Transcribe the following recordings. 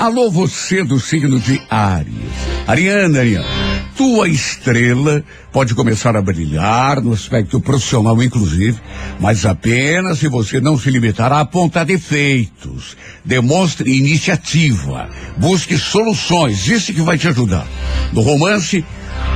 Alô, você do signo de Áries. Ariana, Ariana, tua estrela pode começar a brilhar no aspecto profissional, inclusive, mas apenas se você não se limitar a apontar defeitos. Demonstre iniciativa. Busque soluções. Isso que vai te ajudar. No romance,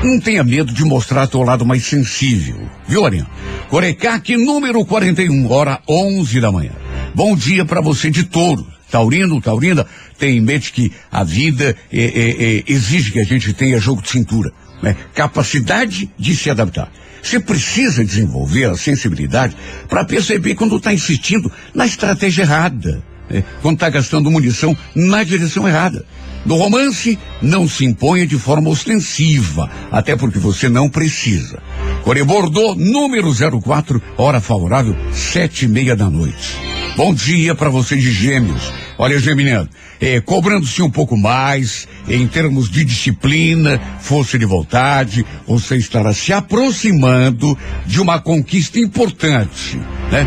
não tenha medo de mostrar teu lado mais sensível. Viu, Ariana? Corecaque número 41, hora 11 da manhã. Bom dia para você de touro. Taurino, Taurina, tem em mente que a vida é, é, é, exige que a gente tenha jogo de cintura, né? capacidade de se adaptar. Você precisa desenvolver a sensibilidade para perceber quando está insistindo na estratégia errada, né? quando está gastando munição na direção errada. No romance, não se imponha de forma ostensiva, até porque você não precisa. Core Bordeaux, número 04, hora favorável, sete e meia da noite. Bom dia para você de gêmeos. Olha, Geminiano, é, cobrando-se um pouco mais, em termos de disciplina, força de vontade, você estará se aproximando de uma conquista importante, né?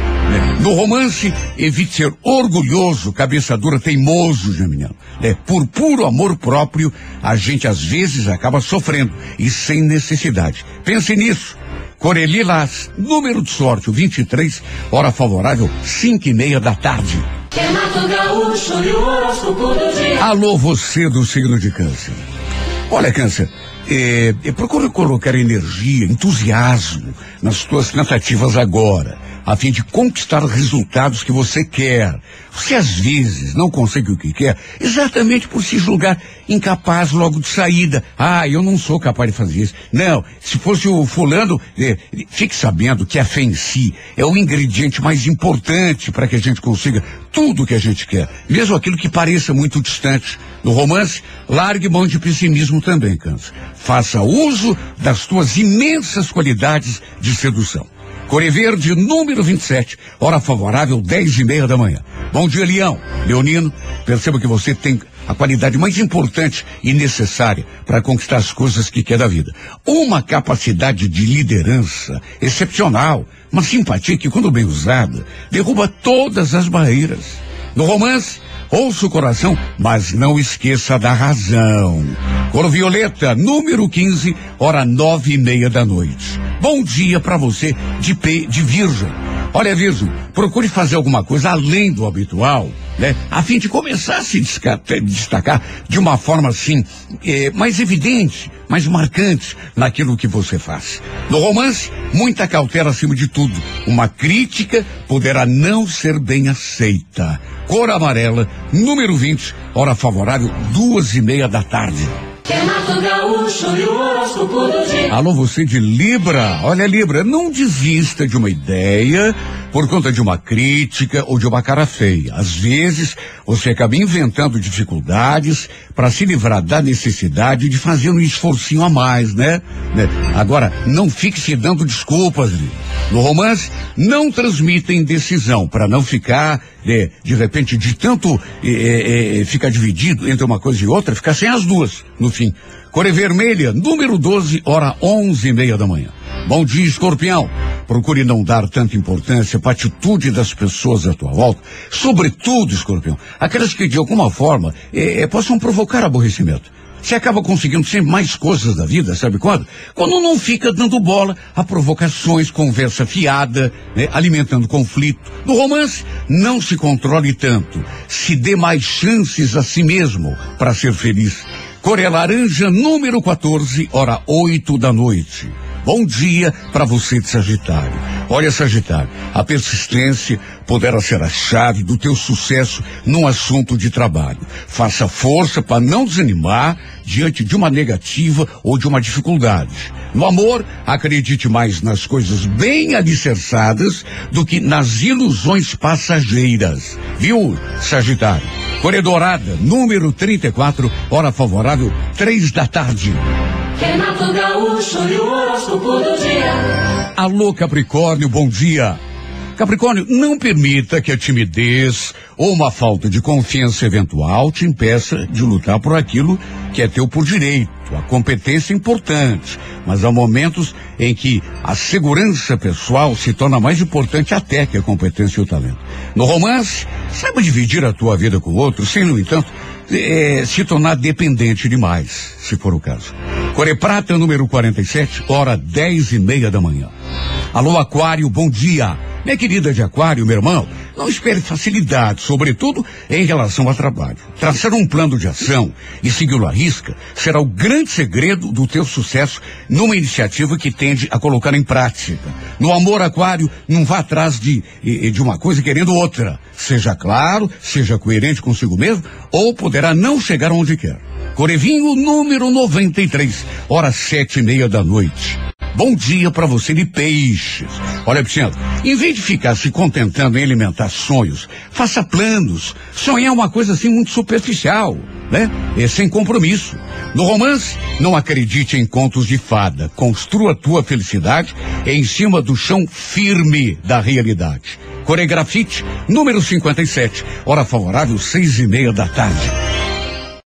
No romance, evite ser orgulhoso, cabeça dura, teimoso, Geminiano. É, por puro amor próprio, a gente às vezes acaba sofrendo, e sem necessidade. Pense nisso. Corelilas, número de sorte, o 23, hora favorável, cinco e meia da tarde. Gaúcho e o. Alô, você do signo de câncer. Olha, câncer, é, é, procure colocar energia, entusiasmo nas suas tentativas agora, a fim de conquistar resultados que você quer. Você às vezes não consegue o que quer, exatamente por se julgar incapaz logo de saída. Ah, eu não sou capaz de fazer isso. Não, se fosse o fulano, é, fique sabendo que a fé em si é o ingrediente mais importante para que a gente consiga tudo o que a gente quer, mesmo aquilo que pareça muito distante. No romance, largue mão de pessimismo também, Câncer. Faça uso das tuas imensas qualidades de sedução. Core Verde, número 27, hora favorável, 10 e meia da manhã. Bom dia, Leão. Leonino, perceba que você tem a qualidade mais importante e necessária para conquistar as coisas que quer da vida. Uma capacidade de liderança excepcional, uma simpatia que, quando bem usada, derruba todas as barreiras. No romance, ouça o coração, mas não esqueça da razão. Cor Violeta, número 15, hora nove e meia da noite. Bom dia para você de P de Virgem. Olha, Virgem, procure fazer alguma coisa além do habitual, né? A fim de começar a se destacar de uma forma assim, eh, mais evidente, mais marcante naquilo que você faz. No romance, muita cautela acima de tudo. Uma crítica poderá não ser bem aceita. Cor amarela, número 20, hora favorável, duas e meia da tarde. Dia. Alô, você de Libra. Olha, Libra, não desista de uma ideia por conta de uma crítica ou de uma cara feia. Às vezes, você acaba inventando dificuldades para se livrar da necessidade de fazer um esforcinho a mais, né? né? Agora, não fique se dando desculpas, Libra. No romance, não transmitem decisão para não ficar, de, de repente, de tanto eh, eh, ficar dividido entre uma coisa e outra, ficar sem as duas, no fim. Core Vermelha, número 12, hora onze e meia da manhã. Bom dia, escorpião. Procure não dar tanta importância para a atitude das pessoas à tua volta. Sobretudo, escorpião, aquelas que de alguma forma eh, eh, possam provocar aborrecimento. Você acaba conseguindo sempre mais coisas da vida, sabe quando? Quando não fica dando bola a provocações, conversa fiada, né, alimentando conflito. No romance, não se controle tanto. Se dê mais chances a si mesmo para ser feliz. Coreia Laranja, número 14, hora 8 da noite. Bom dia para você de Sagitário. Olha, Sagitário, a persistência poderá ser a chave do teu sucesso num assunto de trabalho. Faça força para não desanimar diante de uma negativa ou de uma dificuldade. No amor, acredite mais nas coisas bem alicerçadas do que nas ilusões passageiras. Viu, Sagitário? Corredorada, número 34, hora favorável, três da tarde. Renato Gaúcho e o horóscopo do dia. Alô, Capricórnio, bom dia. Capricórnio, não permita que a timidez ou uma falta de confiança eventual te impeça de lutar por aquilo que é teu por direito. A competência é importante, mas há momentos em que a segurança pessoal se torna mais importante até que a competência e o talento. No romance, saiba dividir a tua vida com o outro, sem, no entanto, é, se tornar dependente demais, se for o caso. Core Prata, número 47, hora dez e meia da manhã. Alô, Aquário, bom dia. Minha querida de Aquário, meu irmão, não espere facilidade, sobretudo em relação ao trabalho. Traçar um plano de ação e segui-lo à risca será o grande segredo do teu sucesso numa iniciativa que tende a colocar em prática. No amor, Aquário, não vá atrás de, de uma coisa querendo outra. Seja claro, seja coerente consigo mesmo, ou poderá não chegar onde quer. Corevinho número 93, hora sete e meia da noite. Bom dia para você de peixes. Olha, Vicente, em vez de ficar se contentando em alimentar sonhos, faça planos. Sonhar é uma coisa assim muito superficial, né? E sem compromisso. No romance, não acredite em contos de fada. Construa tua felicidade em cima do chão firme da realidade. Coregrafite, número 57, hora favorável, seis e meia da tarde.